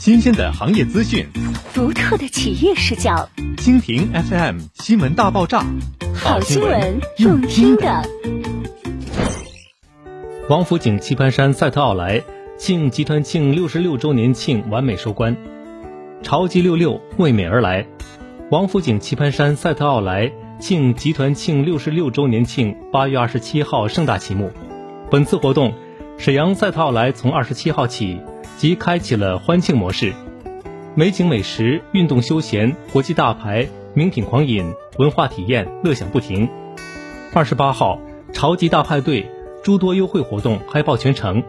新鲜的行业资讯，独特的企业视角。蜻蜓 FM 新闻大爆炸，好新闻，用听的。王府井棋盘山赛特奥莱庆集团庆六十六周年庆完美收官，超级六六为美而来。王府井棋盘山赛特奥莱庆集团庆六十六周年庆八月二十七号盛大启幕。本次活动，沈阳赛特奥莱从二十七号起即开启了欢庆模式，美景美食、运动休闲、国际大牌、名品狂饮、文化体验，乐享不停。二十八号，超级大派对，诸多优惠活动嗨爆全城。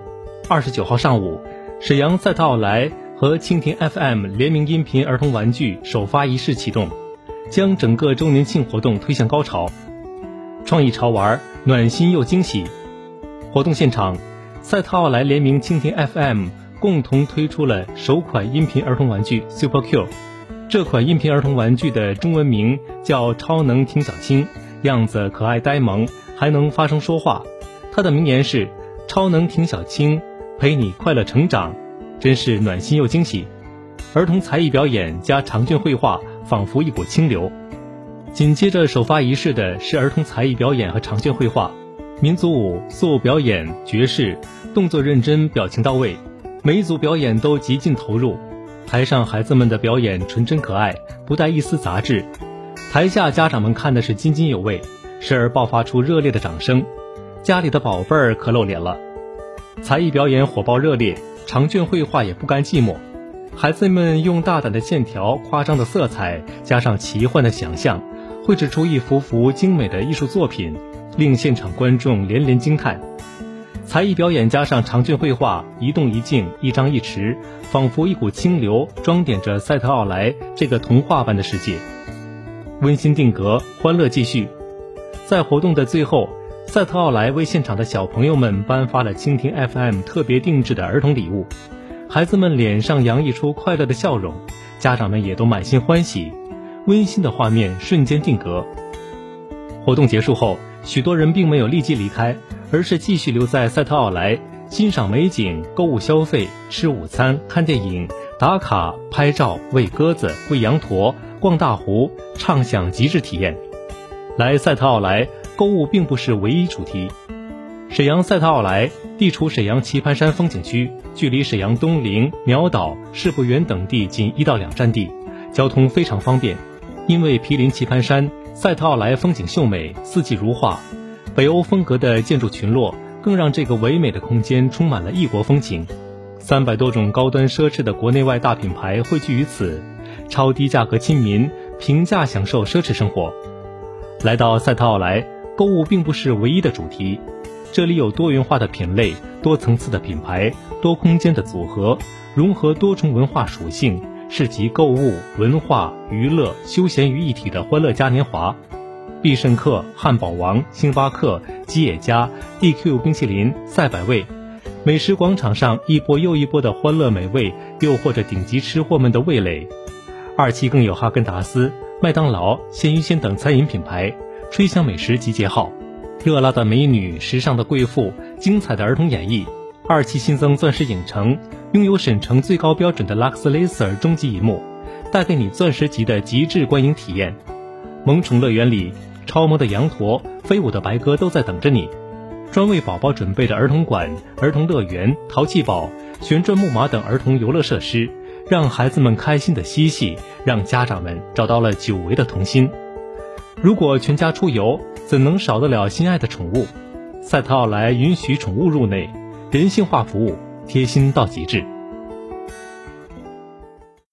二十九号上午，沈阳赛特奥莱。和蜻蜓 FM 联名音频儿童玩具首发仪式启动，将整个周年庆活动推向高潮。创意潮玩，暖心又惊喜。活动现场，赛特奥莱联名蜻蜓 FM 共同推出了首款音频儿童玩具 Super Q。这款音频儿童玩具的中文名叫超能听小青，样子可爱呆萌，还能发声说话。它的名言是：超能听小青，陪你快乐成长。真是暖心又惊喜，儿童才艺表演加长卷绘画，仿佛一股清流。紧接着首发仪式的是儿童才艺表演和长卷绘画，民族舞、素舞表演、爵士，动作认真，表情到位，每一组表演都极尽投入。台上孩子们的表演纯真可爱，不带一丝杂质；台下家长们看的是津津有味，时而爆发出热烈的掌声。家里的宝贝儿可露脸了，才艺表演火爆热烈。长卷绘画也不甘寂寞，孩子们用大胆的线条、夸张的色彩，加上奇幻的想象，绘制出一幅幅精美的艺术作品，令现场观众连连惊叹。才艺表演加上长卷绘画，一动一静，一张一弛，仿佛一股清流，装点着赛特奥莱这个童话般的世界。温馨定格，欢乐继续。在活动的最后。赛特奥莱为现场的小朋友们颁发了蜻蜓 FM 特别定制的儿童礼物，孩子们脸上洋溢出快乐的笑容，家长们也都满心欢喜，温馨的画面瞬间定格。活动结束后，许多人并没有立即离开，而是继续留在赛特奥莱欣赏美景、购物消费、吃午餐、看电影、打卡、拍照、喂鸽子、喂羊驼、逛大湖，畅享极致体验。来赛特奥莱。购物并不是唯一主题。沈阳赛特奥莱地处沈阳棋盘山风景区，距离沈阳东陵、苗岛、世博园等地仅一到两站地，交通非常方便。因为毗邻棋盘山，赛特奥莱风景秀美，四季如画。北欧风格的建筑群落更让这个唯美的空间充满了异国风情。三百多种高端奢侈的国内外大品牌汇聚于此，超低价格亲民，平价享受奢侈生活。来到赛特奥莱。购物并不是唯一的主题，这里有多元化的品类、多层次的品牌、多空间的组合，融合多重文化属性，是集购物、文化、娱乐、休闲于一体的欢乐嘉年华。必胜客、汉堡王、星巴克、吉野家、DQ 冰淇淋、赛百味，美食广场上一波又一波的欢乐美味，诱惑着顶级吃货们的味蕾。二期更有哈根达斯、麦当劳、鲜芋仙等餐饮品牌。吹响美食集结号，热辣的美女、时尚的贵妇、精彩的儿童演绎。二期新增钻石影城，拥有沈城最高标准的 Lux Laser 终极一幕，带给你钻石级的极致观影体验。萌宠乐园里，超萌的羊驼、飞舞的白鸽都在等着你。专为宝宝准备的儿童馆、儿童乐园、淘气堡、旋转木马等儿童游乐设施，让孩子们开心的嬉戏，让家长们找到了久违的童心。如果全家出游，怎能少得了心爱的宠物？赛特奥莱允许宠物入内，人性化服务，贴心到极致。